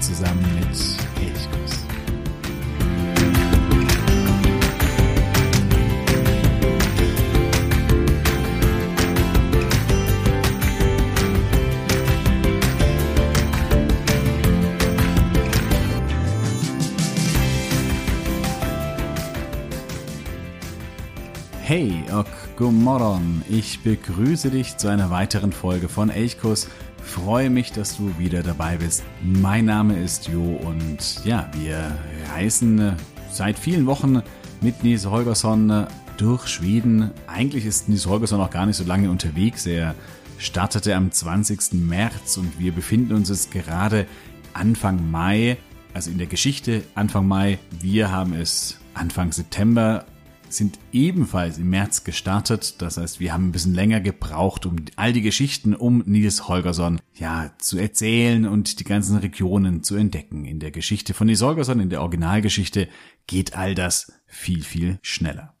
Zusammen mit Elchkuss. Hey, och, god morgon. Ich begrüße dich zu einer weiteren Folge von Elchkuss. Freue mich, dass du wieder dabei bist. Mein Name ist Jo und ja, wir reisen seit vielen Wochen mit Nils Holgersson durch Schweden. Eigentlich ist Nils Holgersson noch gar nicht so lange unterwegs. Er startete am 20. März und wir befinden uns jetzt gerade Anfang Mai, also in der Geschichte Anfang Mai. Wir haben es Anfang September sind ebenfalls im März gestartet. Das heißt, wir haben ein bisschen länger gebraucht, um all die Geschichten um Nils Holgersson ja zu erzählen und die ganzen Regionen zu entdecken. In der Geschichte von Nils Holgersson, in der Originalgeschichte, geht all das viel, viel schneller.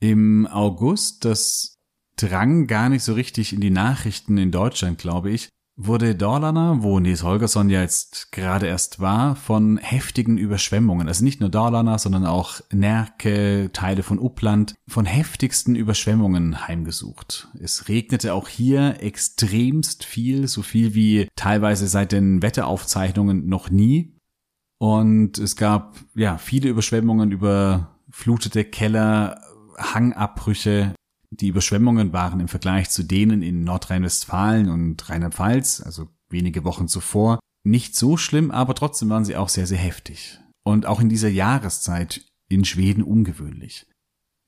Im August, das drang gar nicht so richtig in die Nachrichten in Deutschland, glaube ich, wurde Dalarna, wo Nils Holgersson ja jetzt gerade erst war, von heftigen Überschwemmungen, also nicht nur Dalarna, sondern auch Närke, Teile von Uppland, von heftigsten Überschwemmungen heimgesucht. Es regnete auch hier extremst viel, so viel wie teilweise seit den Wetteraufzeichnungen noch nie. Und es gab ja viele Überschwemmungen über flutete Keller, Hangabbrüche, die Überschwemmungen waren im Vergleich zu denen in Nordrhein-Westfalen und Rheinland-Pfalz, also wenige Wochen zuvor, nicht so schlimm, aber trotzdem waren sie auch sehr, sehr heftig. Und auch in dieser Jahreszeit in Schweden ungewöhnlich.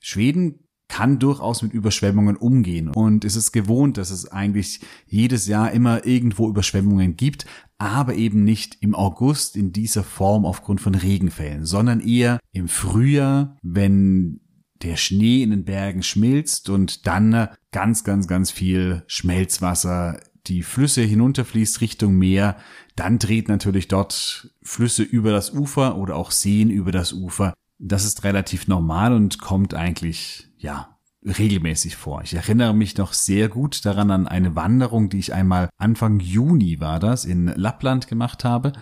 Schweden kann durchaus mit Überschwemmungen umgehen und es ist gewohnt, dass es eigentlich jedes Jahr immer irgendwo Überschwemmungen gibt, aber eben nicht im August in dieser Form aufgrund von Regenfällen, sondern eher im Frühjahr, wenn der Schnee in den Bergen schmilzt und dann ganz, ganz, ganz viel Schmelzwasser die Flüsse hinunterfließt Richtung Meer, dann dreht natürlich dort Flüsse über das Ufer oder auch Seen über das Ufer. Das ist relativ normal und kommt eigentlich, ja, regelmäßig vor. Ich erinnere mich noch sehr gut daran an eine Wanderung, die ich einmal Anfang Juni war das, in Lappland gemacht habe.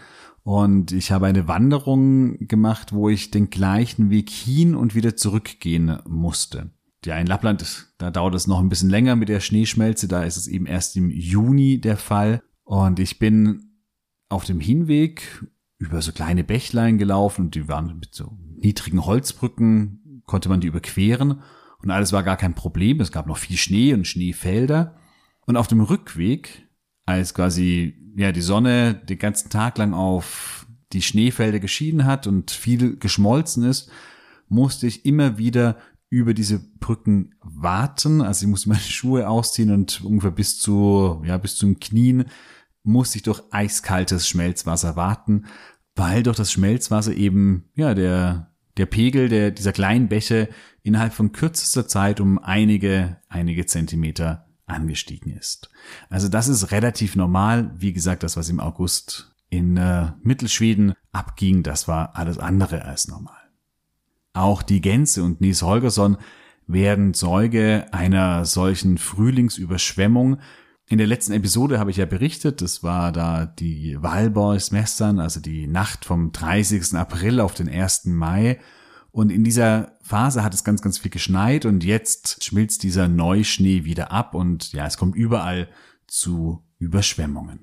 Und ich habe eine Wanderung gemacht, wo ich den gleichen Weg hin und wieder zurückgehen musste. Ja, in Lappland, da dauert es noch ein bisschen länger mit der Schneeschmelze. Da ist es eben erst im Juni der Fall. Und ich bin auf dem Hinweg über so kleine Bächlein gelaufen und die waren mit so niedrigen Holzbrücken, konnte man die überqueren. Und alles war gar kein Problem. Es gab noch viel Schnee und Schneefelder. Und auf dem Rückweg, als quasi ja, die Sonne den ganzen Tag lang auf die Schneefelder geschieden hat und viel geschmolzen ist, musste ich immer wieder über diese Brücken warten. Also ich musste meine Schuhe ausziehen und ungefähr bis zu, ja, bis zum Knien musste ich durch eiskaltes Schmelzwasser warten, weil durch das Schmelzwasser eben, ja, der, der Pegel der, dieser kleinen Bäche innerhalb von kürzester Zeit um einige, einige Zentimeter angestiegen ist. Also das ist relativ normal. Wie gesagt, das, was im August in äh, Mittelschweden abging, das war alles andere als normal. Auch die Gänse und Nies Holgersson werden Zeuge einer solchen Frühlingsüberschwemmung. In der letzten Episode habe ich ja berichtet, das war da die Walborgsmessern, also die Nacht vom 30. April auf den 1. Mai. Und in dieser Phase hat es ganz, ganz viel geschneit und jetzt schmilzt dieser Neuschnee wieder ab und ja, es kommt überall zu Überschwemmungen.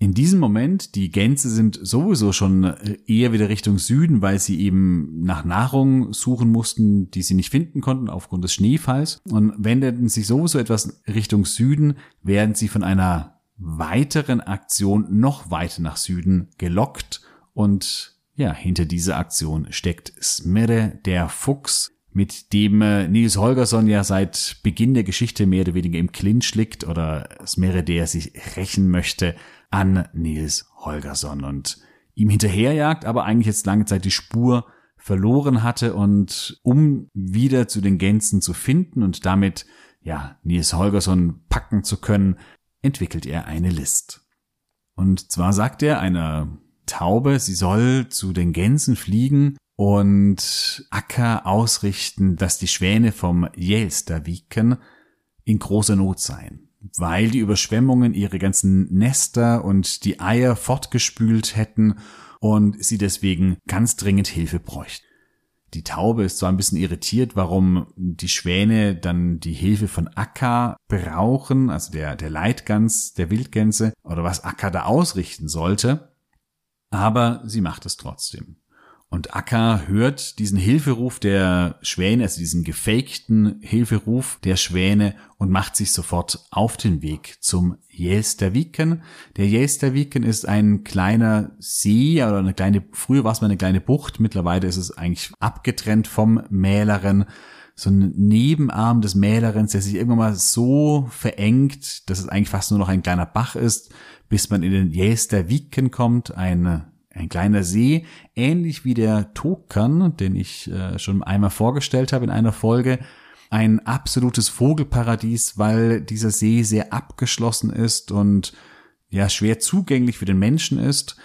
In diesem Moment, die Gänse sind sowieso schon eher wieder Richtung Süden, weil sie eben nach Nahrung suchen mussten, die sie nicht finden konnten aufgrund des Schneefalls und wendeten sich sowieso etwas Richtung Süden, während sie von einer weiteren Aktion noch weiter nach Süden gelockt und ja, hinter dieser Aktion steckt Smirre, der Fuchs, mit dem äh, Nils Holgersson ja seit Beginn der Geschichte mehr oder weniger im Clinch liegt oder Smirre, der sich rächen möchte an Nils Holgersson und ihm hinterherjagt, aber eigentlich jetzt lange Zeit die Spur verloren hatte und um wieder zu den Gänsen zu finden und damit ja Nils Holgersson packen zu können, entwickelt er eine List. Und zwar sagt er einer Taube, sie soll zu den Gänsen fliegen und Acker ausrichten, dass die Schwäne vom Jelsterviken in großer Not seien. weil die Überschwemmungen ihre ganzen Nester und die Eier fortgespült hätten und sie deswegen ganz dringend Hilfe bräuchten. Die Taube ist zwar ein bisschen irritiert, warum die Schwäne dann die Hilfe von Akka brauchen, also der, der Leitgans der Wildgänse, oder was Akka da ausrichten sollte, aber sie macht es trotzdem. Und Akka hört diesen Hilferuf der Schwäne, also diesen gefakten Hilferuf der Schwäne und macht sich sofort auf den Weg zum Jelsterviken. Der Jelsterviken ist ein kleiner See oder eine kleine, früher war es mal eine kleine Bucht, mittlerweile ist es eigentlich abgetrennt vom Mäleren. So ein Nebenarm des Mälerens, der sich irgendwann mal so verengt, dass es eigentlich fast nur noch ein kleiner Bach ist, bis man in den Jelsterviken kommt, eine ein kleiner See, ähnlich wie der Tokan, den ich äh, schon einmal vorgestellt habe in einer Folge. Ein absolutes Vogelparadies, weil dieser See sehr abgeschlossen ist und ja schwer zugänglich für den Menschen ist,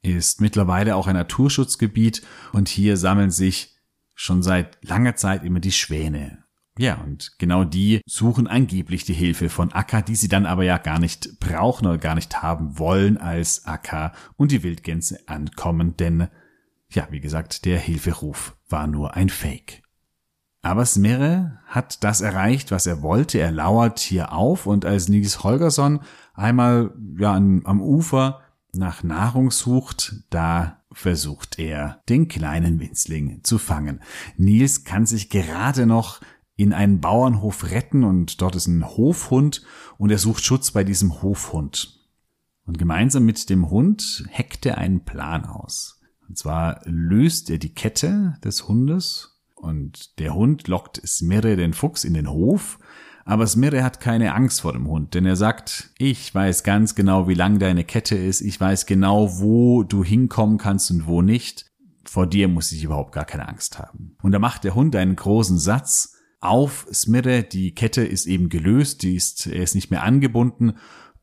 ist mittlerweile auch ein Naturschutzgebiet und hier sammeln sich schon seit langer Zeit immer die Schwäne. Ja, und genau die suchen angeblich die Hilfe von Akka, die sie dann aber ja gar nicht brauchen oder gar nicht haben wollen, als Akka und die Wildgänse ankommen, denn, ja, wie gesagt, der Hilferuf war nur ein Fake. Aber Smirre hat das erreicht, was er wollte. Er lauert hier auf und als Nils Holgersson einmal ja, am Ufer nach Nahrung sucht, da versucht er, den kleinen Winzling zu fangen. Nils kann sich gerade noch in einen Bauernhof retten und dort ist ein Hofhund und er sucht Schutz bei diesem Hofhund. Und gemeinsam mit dem Hund heckt er einen Plan aus. Und zwar löst er die Kette des Hundes und der Hund lockt Smirre den Fuchs in den Hof, aber Smirre hat keine Angst vor dem Hund, denn er sagt, ich weiß ganz genau, wie lang deine Kette ist, ich weiß genau, wo du hinkommen kannst und wo nicht. Vor dir muss ich überhaupt gar keine Angst haben. Und da macht der Hund einen großen Satz, auf Smirre. Die Kette ist eben gelöst, die ist, er ist nicht mehr angebunden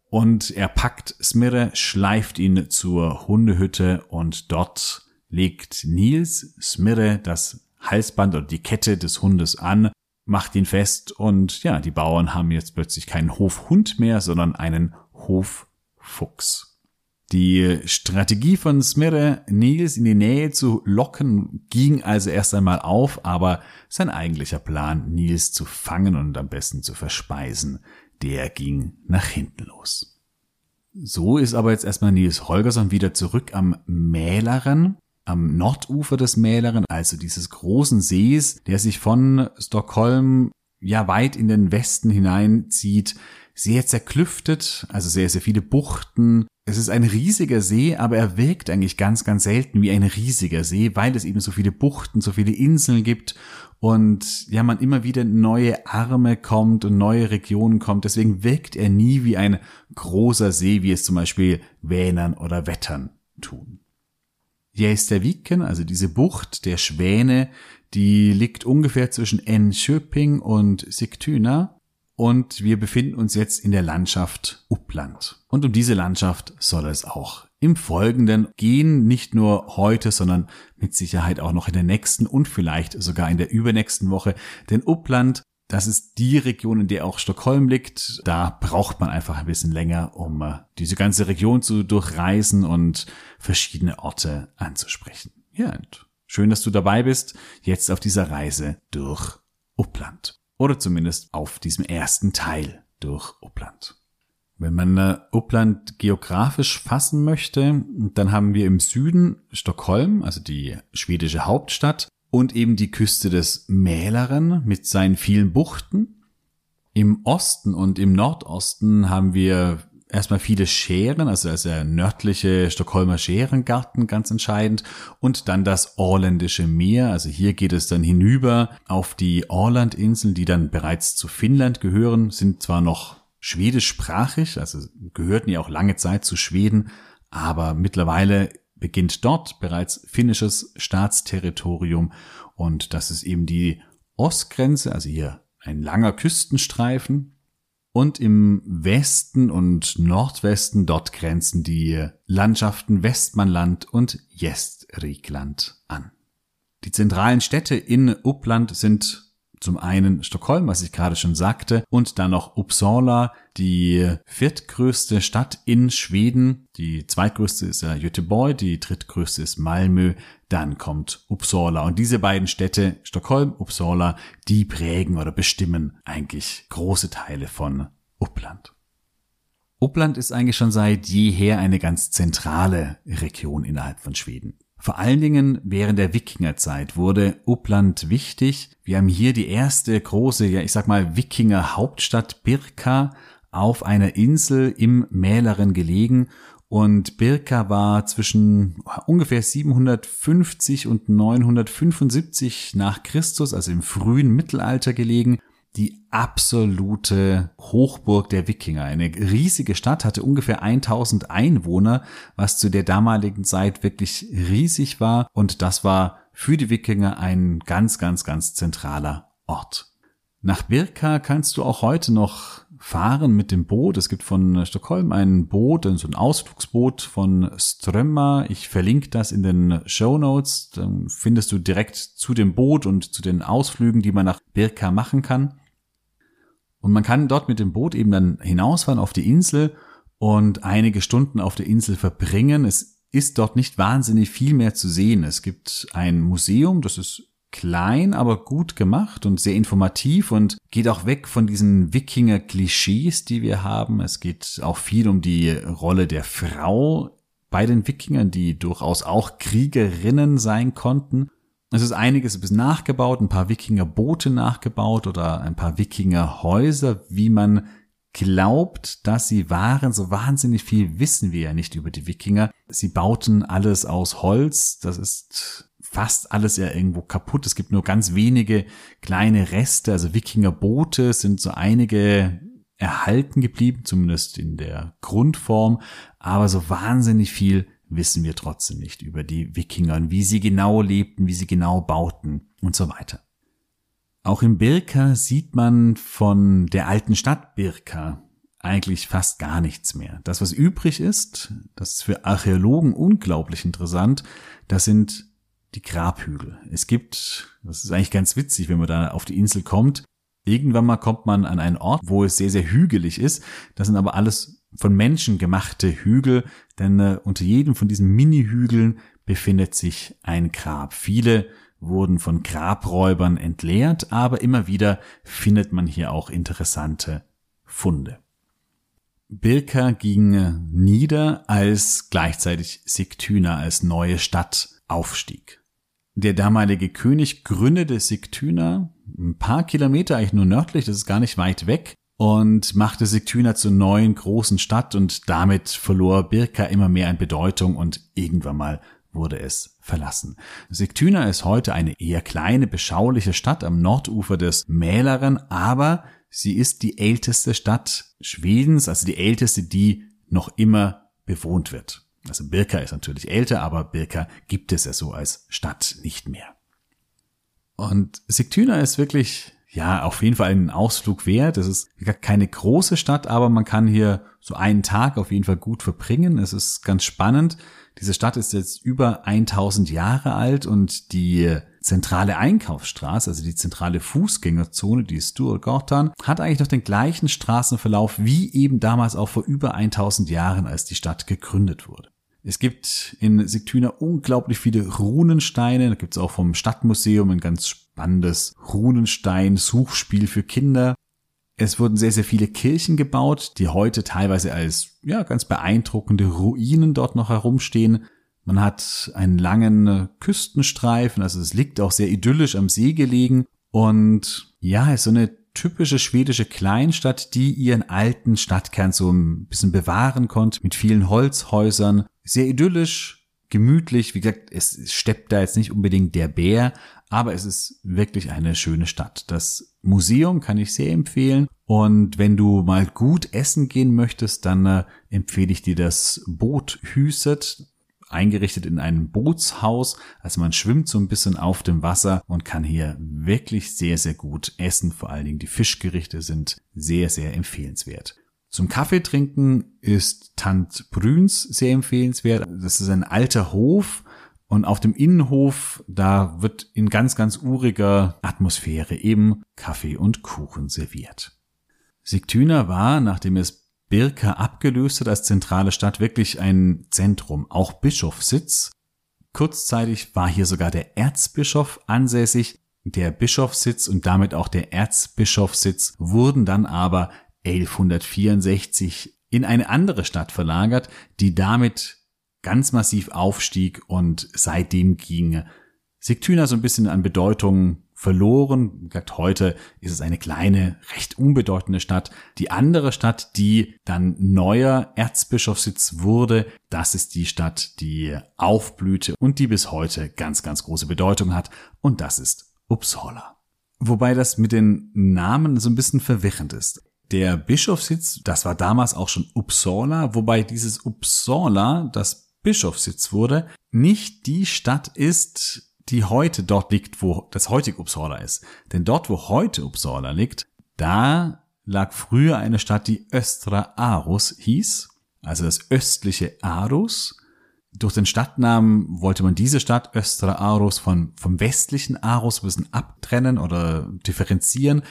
und er packt Smirre, schleift ihn zur Hundehütte und dort legt Nils Smirre das Halsband oder die Kette des Hundes an, macht ihn fest und ja, die Bauern haben jetzt plötzlich keinen Hofhund mehr, sondern einen Hoffuchs. Die Strategie von Smirre, Nils in die Nähe zu locken, ging also erst einmal auf, aber sein eigentlicher Plan, Nils zu fangen und am besten zu verspeisen, der ging nach hinten los. So ist aber jetzt erstmal Nils Holgersson wieder zurück am Mäleren, am Nordufer des Mäleren, also dieses großen Sees, der sich von Stockholm ja weit in den Westen hineinzieht, sehr zerklüftet, also sehr, sehr viele Buchten, es ist ein riesiger See, aber er wirkt eigentlich ganz, ganz selten wie ein riesiger See, weil es eben so viele Buchten, so viele Inseln gibt und ja, man immer wieder neue Arme kommt und neue Regionen kommt. Deswegen wirkt er nie wie ein großer See, wie es zum Beispiel Vänern oder Wettern tun. Viken, also diese Bucht der Schwäne, die liegt ungefähr zwischen Enköping und Sigtuna und wir befinden uns jetzt in der Landschaft Uppland. Und um diese Landschaft soll es auch im Folgenden gehen, nicht nur heute, sondern mit Sicherheit auch noch in der nächsten und vielleicht sogar in der übernächsten Woche. Denn Uppland, das ist die Region, in der auch Stockholm liegt. Da braucht man einfach ein bisschen länger, um äh, diese ganze Region zu durchreisen und verschiedene Orte anzusprechen. Ja, und schön, dass du dabei bist, jetzt auf dieser Reise durch Uppland. Oder zumindest auf diesem ersten Teil durch Uppland. Wenn man äh, Uppland geografisch fassen möchte, dann haben wir im Süden Stockholm, also die schwedische Hauptstadt, und eben die Küste des Mälaren mit seinen vielen Buchten. Im Osten und im Nordosten haben wir erstmal viele Scheren, also der nördliche Stockholmer Scherengarten ganz entscheidend und dann das Orländische Meer, also hier geht es dann hinüber auf die Orlandinseln, die dann bereits zu Finnland gehören, sind zwar noch schwedischsprachig, also gehörten ja auch lange Zeit zu Schweden, aber mittlerweile beginnt dort bereits finnisches Staatsterritorium und das ist eben die Ostgrenze, also hier ein langer Küstenstreifen, und im Westen und Nordwesten dort grenzen die Landschaften Westmannland und Gästrikland an. Die zentralen Städte in Uppland sind Zum einen Stockholm, was ich gerade schon sagte, und dann noch Uppsala, die viertgrößte Stadt in Schweden. Die zweitgrößte ist Göteborg, die drittgrößte ist Malmö, dann kommt Uppsala. Und diese beiden Städte, Stockholm, Uppsala, die prägen oder bestimmen eigentlich große Teile von Uppland. Uppland ist eigentlich schon seit jeher eine ganz zentrale Region innerhalb von Schweden. Vor allen Dingen während der Wikingerzeit wurde Uppland wichtig. Wir haben hier die erste große, ja ich sag mal Wikinger Hauptstadt Birka auf einer Insel im Mäleren gelegen und Birka war zwischen ungefähr 750 und 975 nach Christus, also im frühen Mittelalter gelegen die absolute Hochburg der Wikinger. Eine riesige Stadt hatte ungefähr 1000 Einwohner, was zu der damaligen Zeit wirklich riesig war. Und das war für die Wikinger ein ganz, ganz, ganz zentraler Ort. Nach Birka kannst du auch heute noch fahren mit dem Boot. Es gibt von Stockholm ein Boot, so ein Ausflugsboot von Strömma. Ich verlinke das in den Show Notes. Dann findest du direkt zu dem Boot und zu den Ausflügen, die man nach Birka machen kann. Und man kann dort mit dem Boot eben dann hinausfahren auf die Insel und einige Stunden auf der Insel verbringen. Es ist dort nicht wahnsinnig viel mehr zu sehen. Es gibt ein Museum, das ist klein, aber gut gemacht und sehr informativ und geht auch weg von diesen Wikinger-Klischees, die wir haben. Es geht auch viel um die Rolle der Frau bei den Wikingern, die durchaus auch Kriegerinnen sein konnten. Es ist einiges bis nachgebaut, ein paar Wikingerboote nachgebaut oder ein paar Wikingerhäuser, wie man glaubt, dass sie waren. So wahnsinnig viel wissen wir ja nicht über die Wikinger. Sie bauten alles aus Holz. Das ist fast alles ja irgendwo kaputt. Es gibt nur ganz wenige kleine Reste. Also Wikingerboote sind so einige erhalten geblieben, zumindest in der Grundform. Aber so wahnsinnig viel wissen wir trotzdem nicht über die Wikinger und wie sie genau lebten, wie sie genau bauten und so weiter. Auch in Birka sieht man von der alten Stadt Birka eigentlich fast gar nichts mehr. Das, was übrig ist, das ist für Archäologen unglaublich interessant, das sind die Grabhügel. Es gibt, das ist eigentlich ganz witzig, wenn man da auf die Insel kommt, irgendwann mal kommt man an einen Ort, wo es sehr, sehr hügelig ist. Das sind aber alles von Menschen gemachte Hügel, denn äh, unter jedem von diesen Mini-Hügeln befindet sich ein Grab. Viele wurden von Grabräubern entleert, aber immer wieder findet man hier auch interessante Funde. Birka ging äh, nieder, als gleichzeitig Sigtuna als neue Stadt aufstieg. Der damalige König gründete Sigtuna ein paar Kilometer eigentlich nur nördlich, das ist gar nicht weit weg, und machte Sigtuna zur neuen großen Stadt und damit verlor Birka immer mehr an Bedeutung und irgendwann mal wurde es verlassen. Sigtuna ist heute eine eher kleine, beschauliche Stadt am Nordufer des Mälaren, aber sie ist die älteste Stadt Schwedens, also die älteste, die noch immer bewohnt wird. Also Birka ist natürlich älter, aber Birka gibt es ja so als Stadt nicht mehr. Und Sigtuna ist wirklich ja, auf jeden Fall einen Ausflug wert. Es ist keine große Stadt, aber man kann hier so einen Tag auf jeden Fall gut verbringen. Es ist ganz spannend. Diese Stadt ist jetzt über 1000 Jahre alt und die zentrale Einkaufsstraße, also die zentrale Fußgängerzone, die Sturgatan, hat eigentlich noch den gleichen Straßenverlauf wie eben damals auch vor über 1000 Jahren, als die Stadt gegründet wurde. Es gibt in Sigtuna unglaublich viele Runensteine. Da gibt es auch vom Stadtmuseum ein ganz spannendes Runenstein-Suchspiel für Kinder. Es wurden sehr, sehr viele Kirchen gebaut, die heute teilweise als ja, ganz beeindruckende Ruinen dort noch herumstehen. Man hat einen langen Küstenstreifen, also es liegt auch sehr idyllisch am See gelegen. Und ja, ist so eine typische schwedische Kleinstadt, die ihren alten Stadtkern so ein bisschen bewahren konnte, mit vielen Holzhäusern. Sehr idyllisch, gemütlich. Wie gesagt, es steppt da jetzt nicht unbedingt der Bär, aber es ist wirklich eine schöne Stadt. Das Museum kann ich sehr empfehlen. Und wenn du mal gut essen gehen möchtest, dann äh, empfehle ich dir das Boot Hüset eingerichtet in einem Bootshaus. Also man schwimmt so ein bisschen auf dem Wasser und kann hier wirklich sehr, sehr gut essen. Vor allen Dingen die Fischgerichte sind sehr, sehr empfehlenswert. Zum Kaffee trinken ist Tant Brüns sehr empfehlenswert. Das ist ein alter Hof Und auf dem Innenhof, da wird in ganz, ganz uriger Atmosphäre eben Kaffee und Kuchen serviert. Sigtuna war, nachdem es Birka abgelöst hat als zentrale Stadt, wirklich ein Zentrum, auch Bischofssitz. Kurzzeitig war hier sogar der Erzbischof ansässig. Der Bischofssitz und damit auch der Erzbischofssitz wurden dann aber 1164 in eine andere Stadt verlagert, die damit ganz massiv aufstieg und seitdem ging Sigtuna so ein bisschen an Bedeutung verloren. Wie gesagt, heute ist es eine kleine, recht unbedeutende Stadt. Die andere Stadt, die dann neuer Erzbischofssitz wurde, das ist die Stadt, die aufblühte und die bis heute ganz, ganz große Bedeutung hat. Und das ist Uppsala. Wobei das mit den Namen so ein bisschen verwirrend ist. Der Bischofssitz, das war damals auch schon Uppsala, wobei dieses Uppsala, das Bischofssitz wurde, nicht die Stadt ist, die heute dort liegt, wo das heutige Uppsala ist. Denn dort, wo heute Uppsala liegt, da lag früher eine Stadt, die Östra Arus hieß, also das östliche Arus. Durch den Stadtnamen wollte man diese Stadt Östra Arus von, vom westlichen Arus ein bisschen abtrennen oder differenzieren.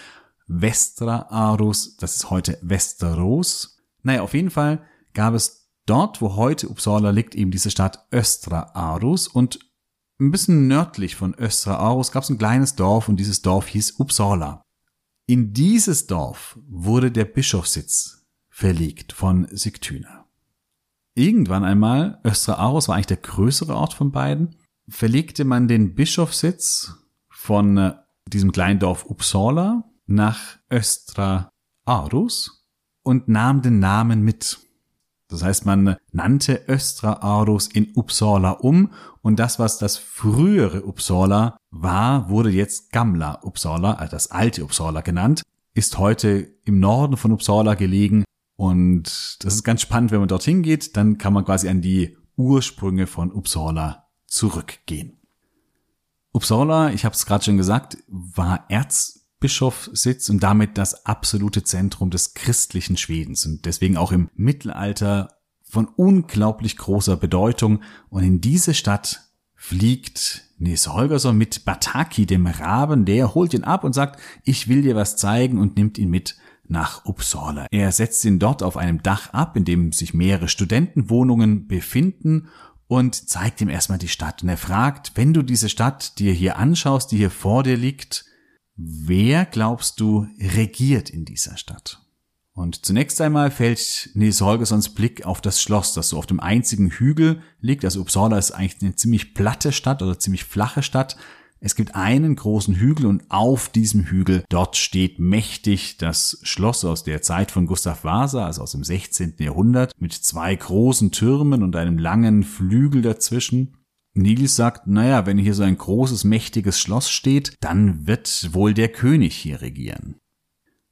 Vestra Arus, das ist heute Westeros. Naja, auf jeden Fall gab es Dort, wo heute Uppsala liegt, eben diese Stadt Östra Arus und ein bisschen nördlich von Östra Arus gab es ein kleines Dorf und dieses Dorf hieß Uppsala. In dieses Dorf wurde der Bischofssitz verlegt von Sigtuna. Irgendwann einmal, Östra Arus war eigentlich der größere Ort von beiden, verlegte man den Bischofssitz von äh, diesem kleinen Dorf Uppsala nach Östra Arus und nahm den Namen mit. Das heißt, man nannte Östra Arus in Uppsala um und das, was das frühere Uppsala war, wurde jetzt Gamla Uppsala, also das alte Uppsala genannt, ist heute im Norden von Uppsala gelegen und das ist ganz spannend, wenn man dorthin geht, dann kann man quasi an die Ursprünge von Uppsala zurückgehen. Uppsala, ich habe es gerade schon gesagt, war Erz Bischofssitz und damit das absolute Zentrum des christlichen Schwedens und deswegen auch im Mittelalter von unglaublich großer Bedeutung. Und in diese Stadt fliegt Nils Holgersson mit Bataki, dem Raben, der holt ihn ab und sagt, ich will dir was zeigen und nimmt ihn mit nach Uppsala. Er setzt ihn dort auf einem Dach ab, in dem sich mehrere Studentenwohnungen befinden und zeigt ihm erstmal die Stadt. Und er fragt, wenn du diese Stadt dir hier anschaust, die hier vor dir liegt, Wer glaubst du regiert in dieser Stadt? Und zunächst einmal fällt Nils Holgerssons Blick auf das Schloss, das so auf dem einzigen Hügel liegt. Also Uppsala ist eigentlich eine ziemlich platte Stadt oder ziemlich flache Stadt. Es gibt einen großen Hügel und auf diesem Hügel dort steht mächtig das Schloss aus der Zeit von Gustav Vasa, also aus dem 16. Jahrhundert, mit zwei großen Türmen und einem langen Flügel dazwischen. Nils sagt, naja, wenn hier so ein großes, mächtiges Schloss steht, dann wird wohl der König hier regieren.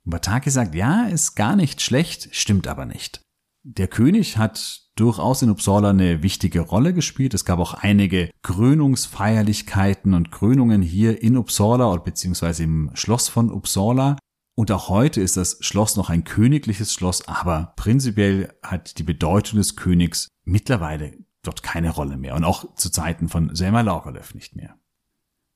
Bataki sagt, ja, ist gar nicht schlecht, stimmt aber nicht. Der König hat durchaus in Uppsala eine wichtige Rolle gespielt. Es gab auch einige Krönungsfeierlichkeiten und Krönungen hier in Uppsala beziehungsweise im Schloss von Uppsala. Und auch heute ist das Schloss noch ein königliches Schloss, aber prinzipiell hat die Bedeutung des Königs mittlerweile dort keine Rolle mehr und auch zu Zeiten von Selma Lagerlöf nicht mehr.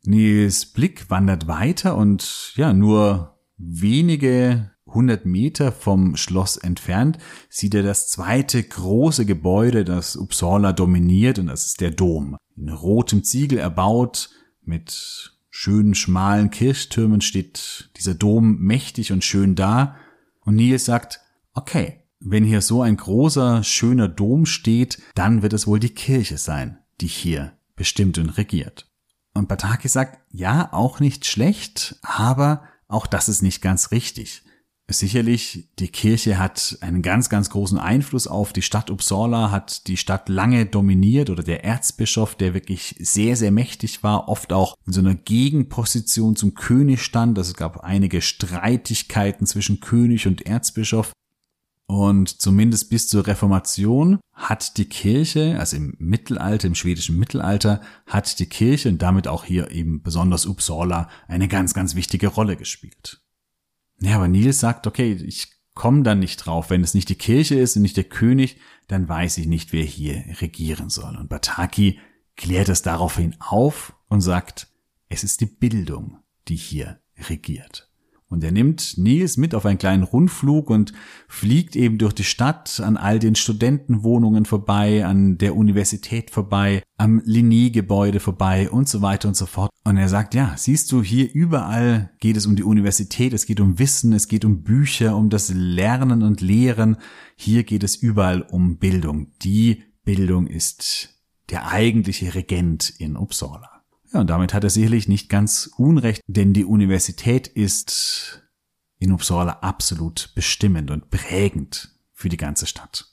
Nils Blick wandert weiter und ja, nur wenige hundert Meter vom Schloss entfernt sieht er das zweite große Gebäude, das Uppsala dominiert und das ist der Dom. In rotem Ziegel erbaut, mit schönen schmalen Kirchtürmen steht dieser Dom mächtig und schön da und Nils sagt, okay, wenn hier so ein großer, schöner Dom steht, dann wird es wohl die Kirche sein, die hier bestimmt und regiert. Und Bataki sagt, ja, auch nicht schlecht, aber auch das ist nicht ganz richtig. Sicherlich, die Kirche hat einen ganz, ganz großen Einfluss auf die Stadt Uppsala, hat die Stadt lange dominiert oder der Erzbischof, der wirklich sehr, sehr mächtig war, oft auch in so einer Gegenposition zum König stand. Also es gab einige Streitigkeiten zwischen König und Erzbischof. Und zumindest bis zur Reformation hat die Kirche, also im Mittelalter, im schwedischen Mittelalter, hat die Kirche und damit auch hier eben besonders Uppsala eine ganz, ganz wichtige Rolle gespielt. Ja, aber Nils sagt, okay, ich komme da nicht drauf. Wenn es nicht die Kirche ist und nicht der König, dann weiß ich nicht, wer hier regieren soll. Und Bataki klärt es daraufhin auf und sagt, es ist die Bildung, die hier regiert. Und er nimmt Nils mit auf einen kleinen Rundflug und fliegt eben durch die Stadt an all den Studentenwohnungen vorbei, an der Universität vorbei, am Linné-Gebäude vorbei und so weiter und so fort. Und er sagt, ja, siehst du, hier überall geht es um die Universität, es geht um Wissen, es geht um Bücher, um das Lernen und Lehren. Hier geht es überall um Bildung. Die Bildung ist der eigentliche Regent in Uppsala. Ja, und damit hat er sicherlich nicht ganz unrecht, denn die Universität ist in Uppsala absolut bestimmend und prägend für die ganze Stadt.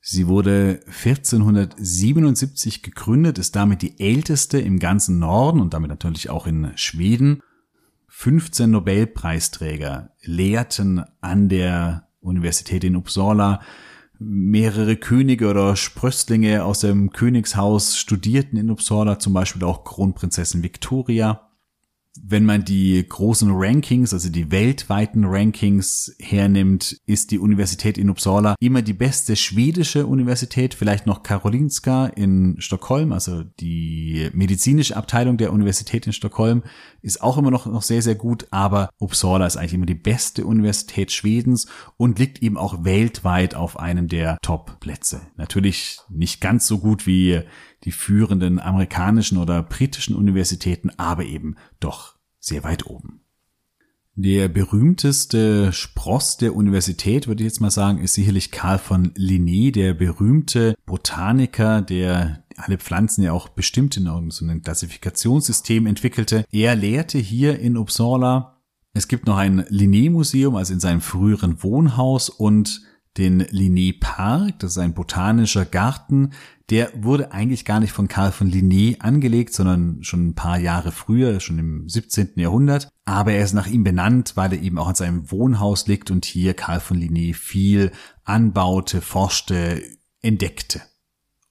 Sie wurde 1477 gegründet, ist damit die älteste im ganzen Norden und damit natürlich auch in Schweden. 15 Nobelpreisträger lehrten an der Universität in Uppsala mehrere Könige oder Sprösslinge aus dem Königshaus studierten in Uppsala, zum Beispiel auch Kronprinzessin Victoria wenn man die großen Rankings, also die weltweiten Rankings hernimmt, ist die Universität in Uppsala immer die beste schwedische Universität, vielleicht noch Karolinska in Stockholm, also die medizinische Abteilung der Universität in Stockholm ist auch immer noch, noch sehr, sehr gut, aber Uppsala ist eigentlich immer die beste Universität Schwedens und liegt eben auch weltweit auf einem der Top-Plätze. Natürlich nicht ganz so gut wie die führenden amerikanischen oder britischen Universitäten, aber eben doch sehr weit oben. Der berühmteste Spross der Universität, würde ich jetzt mal sagen, ist sicherlich Karl von Linné, der berühmte Botaniker, der alle Pflanzen ja auch bestimmt in so Klassifikationssystem entwickelte. Er lehrte hier in Uppsala. Es gibt noch ein Linné-Museum, also in seinem früheren Wohnhaus und den Linné Park, das ist ein botanischer Garten, der wurde eigentlich gar nicht von Karl von Linné angelegt, sondern schon ein paar Jahre früher, schon im 17. Jahrhundert. Aber er ist nach ihm benannt, weil er eben auch an seinem Wohnhaus liegt und hier Karl von Linné viel anbaute, forschte, entdeckte.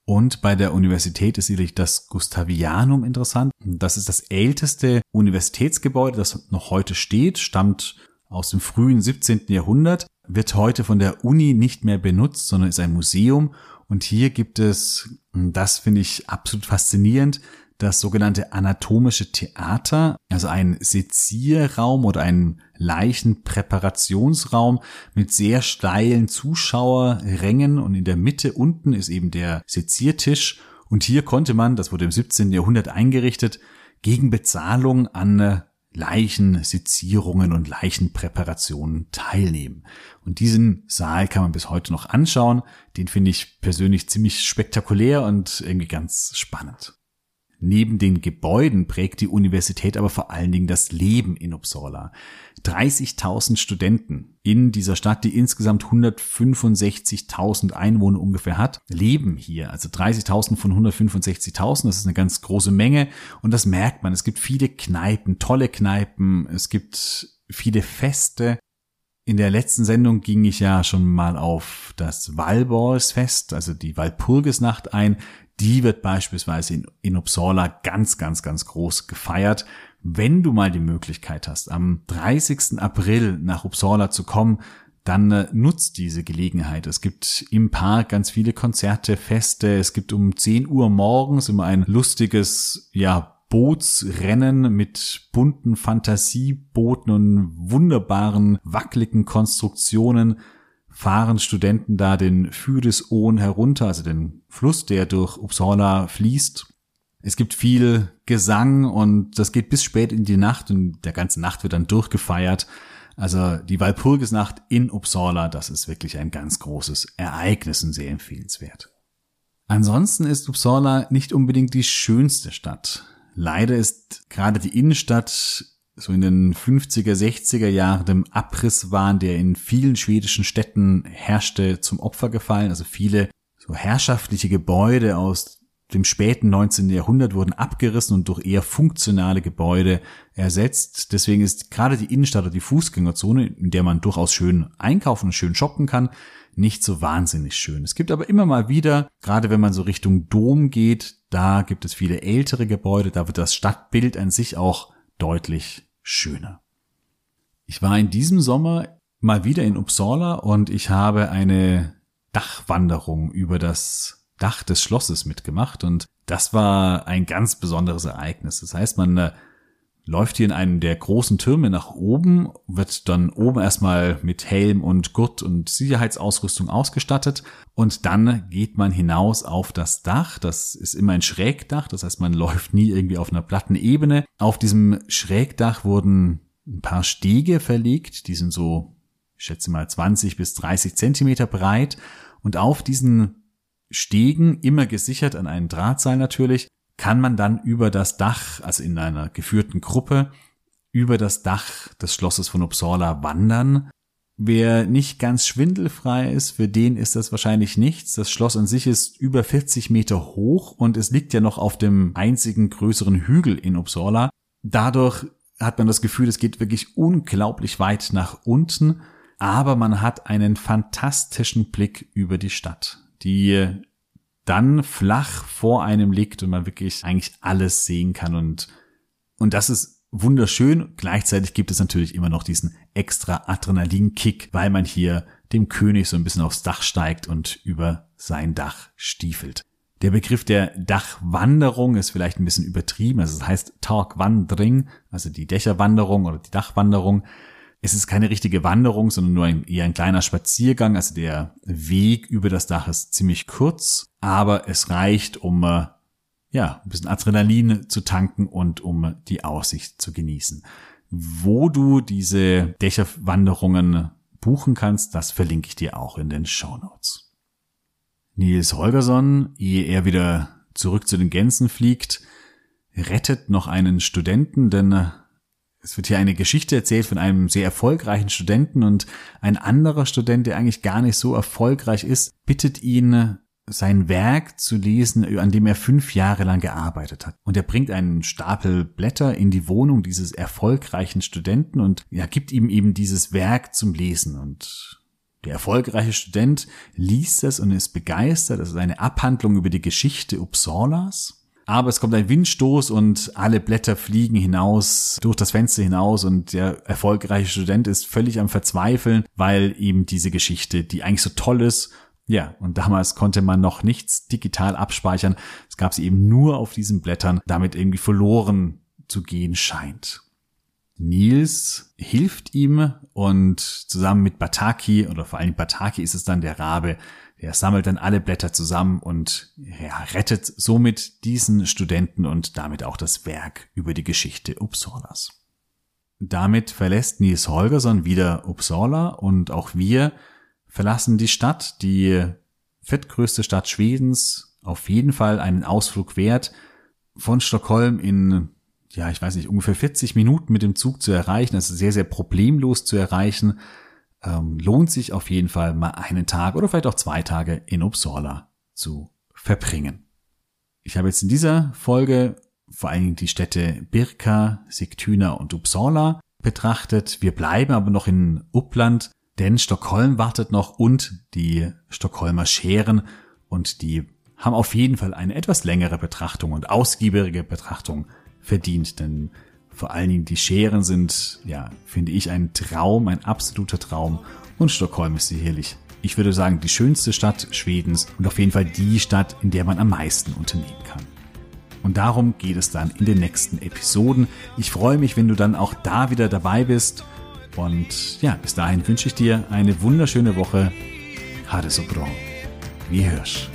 Und bei der Universität ist sicherlich das Gustavianum interessant. Das ist das älteste Universitätsgebäude, das noch heute steht, stammt aus dem frühen 17. Jahrhundert, wird heute von der Uni nicht mehr benutzt, sondern ist ein Museum und hier gibt es, das finde ich absolut faszinierend, das sogenannte anatomische Theater, also ein Sezierraum oder ein Leichenpräparationsraum mit sehr steilen Zuschauerrängen und in der Mitte unten ist eben der Seziertisch und hier konnte man, das wurde im 17. Jahrhundert eingerichtet, gegen Bezahlung an Leichensezierungen und Leichenpräparationen teilnehmen. Und diesen Saal kann man bis heute noch anschauen. Den finde ich persönlich ziemlich spektakulär und irgendwie ganz spannend. Neben den Gebäuden prägt die Universität aber vor allen Dingen das Leben in Uppsala. 30.000 Studenten in dieser Stadt, die insgesamt 165.000 Einwohner ungefähr hat, leben hier. Also 30.000 von 165.000, das ist eine ganz große Menge und das merkt man. Es gibt viele Kneipen, tolle Kneipen, es gibt viele Feste. In der letzten Sendung ging ich ja schon mal auf das Walborgsfest, also die Walpurgisnacht ein die wird beispielsweise in, in Uppsala ganz, ganz, ganz groß gefeiert. Wenn du mal die Möglichkeit hast, am 30. April nach Uppsala zu kommen, dann äh, nutzt diese Gelegenheit. Es gibt im Park ganz viele Konzerte, Feste. Es gibt um 10 Uhr morgens immer ein lustiges, ja, Bootsrennen mit bunten Fantasiebooten und wunderbaren, wackeligen Konstruktionen fahren Studenten da den Fyris-Ohn herunter, also den Fluss, der durch Uppsala fließt. Es gibt viel Gesang und das geht bis spät in die Nacht und der ganze Nacht wird dann durchgefeiert. Also die Walpurgisnacht in Uppsala, das ist wirklich ein ganz großes Ereignis und sehr empfehlenswert. Ansonsten ist Uppsala nicht unbedingt die schönste Stadt. Leider ist gerade die Innenstadt so in den 50er, 60er Jahren dem Abrisswahn, der in vielen schwedischen Städten herrschte, zum Opfer gefallen. Also viele so herrschaftliche Gebäude aus dem späten 19. Jahrhundert wurden abgerissen und durch eher funktionale Gebäude ersetzt. Deswegen ist gerade die Innenstadt oder die Fußgängerzone, in der man durchaus schön einkaufen und schön shoppen kann, nicht so wahnsinnig schön. Es gibt aber immer mal wieder, gerade wenn man so Richtung Dom geht, da gibt es viele ältere Gebäude, da wird das Stadtbild an sich auch deutlich schöner. Ich war in diesem Sommer mal wieder in Uppsala und ich habe eine Dachwanderung über das Dach des Schlosses mitgemacht und das war ein ganz besonderes Ereignis. Das heißt, man äh, läuft hier in einem der großen Türme nach oben, wird dann oben erstmal mit Helm und Gurt und Sicherheitsausrüstung ausgestattet und dann geht man hinaus auf das Dach. Das ist immer ein Schrägdach, das heißt, man läuft nie irgendwie auf einer platten Ebene. Auf diesem Schrägdach wurden ein paar Stege verlegt, die sind so, ich schätze mal 20 bis 30 Zentimeter breit und auf diesen Stegen, immer gesichert an einen Drahtseil natürlich, kann man dann über das Dach, also in einer geführten Gruppe, über das Dach des Schlosses von Uppsala wandern. Wer nicht ganz schwindelfrei ist, für den ist das wahrscheinlich nichts. Das Schloss an sich ist über 40 Meter hoch und es liegt ja noch auf dem einzigen größeren Hügel in Uppsala. Dadurch hat man das Gefühl, es geht wirklich unglaublich weit nach unten, aber man hat einen fantastischen Blick über die Stadt, die dann flach vor einem liegt und man wirklich eigentlich alles sehen kann und, und das ist wunderschön. Gleichzeitig gibt es natürlich immer noch diesen extra Adrenalinkick, weil man hier dem König so ein bisschen aufs Dach steigt und über sein Dach stiefelt. Der Begriff der Dachwanderung ist vielleicht ein bisschen übertrieben. Also es heißt Tagwandring, also die Dächerwanderung oder die Dachwanderung es ist keine richtige Wanderung, sondern nur ein, eher ein kleiner Spaziergang. Also der Weg über das Dach ist ziemlich kurz, aber es reicht, um äh, ja, ein bisschen Adrenalin zu tanken und um die Aussicht zu genießen. Wo du diese Dächerwanderungen buchen kannst, das verlinke ich dir auch in den Show Notes. Nils Holgersson, ehe er wieder zurück zu den Gänsen fliegt, rettet noch einen Studenten, denn es wird hier eine Geschichte erzählt von einem sehr erfolgreichen Studenten und ein anderer Student, der eigentlich gar nicht so erfolgreich ist, bittet ihn, sein Werk zu lesen, an dem er fünf Jahre lang gearbeitet hat. Und er bringt einen Stapel Blätter in die Wohnung dieses erfolgreichen Studenten und ja, gibt ihm eben dieses Werk zum Lesen. Und der erfolgreiche Student liest es und ist begeistert. Das ist eine Abhandlung über die Geschichte Uppsalas aber es kommt ein Windstoß und alle Blätter fliegen hinaus, durch das Fenster hinaus und der erfolgreiche Student ist völlig am Verzweifeln, weil eben diese Geschichte, die eigentlich so toll ist, ja, und damals konnte man noch nichts digital abspeichern. Es gab sie eben nur auf diesen Blättern, damit irgendwie verloren zu gehen scheint. Nils hilft ihm und zusammen mit Bataki, oder vor allem Bataki ist es dann der Rabe, er sammelt dann alle Blätter zusammen und ja, rettet somit diesen Studenten und damit auch das Werk über die Geschichte Uppsalas. Damit verlässt Nils Holgersson wieder Uppsala und auch wir verlassen die Stadt, die fettgrößte Stadt Schwedens, auf jeden Fall einen Ausflug wert, von Stockholm in, ja, ich weiß nicht, ungefähr 40 Minuten mit dem Zug zu erreichen, also sehr, sehr problemlos zu erreichen ähm, lohnt sich auf jeden Fall mal einen Tag oder vielleicht auch zwei Tage in Uppsala zu verbringen. Ich habe jetzt in dieser Folge vor allen Dingen die Städte Birka, Sigtuna und Uppsala betrachtet. Wir bleiben aber noch in Uppland, denn Stockholm wartet noch und die Stockholmer Scheren und die haben auf jeden Fall eine etwas längere Betrachtung und ausgiebige Betrachtung verdient, denn vor allen Dingen die Scheren sind, ja, finde ich, ein Traum, ein absoluter Traum. Und Stockholm ist sicherlich, ich würde sagen, die schönste Stadt Schwedens und auf jeden Fall die Stadt, in der man am meisten unternehmen kann. Und darum geht es dann in den nächsten Episoden. Ich freue mich, wenn du dann auch da wieder dabei bist. Und ja, bis dahin wünsche ich dir eine wunderschöne Woche. Hade so bra. Wie hörst.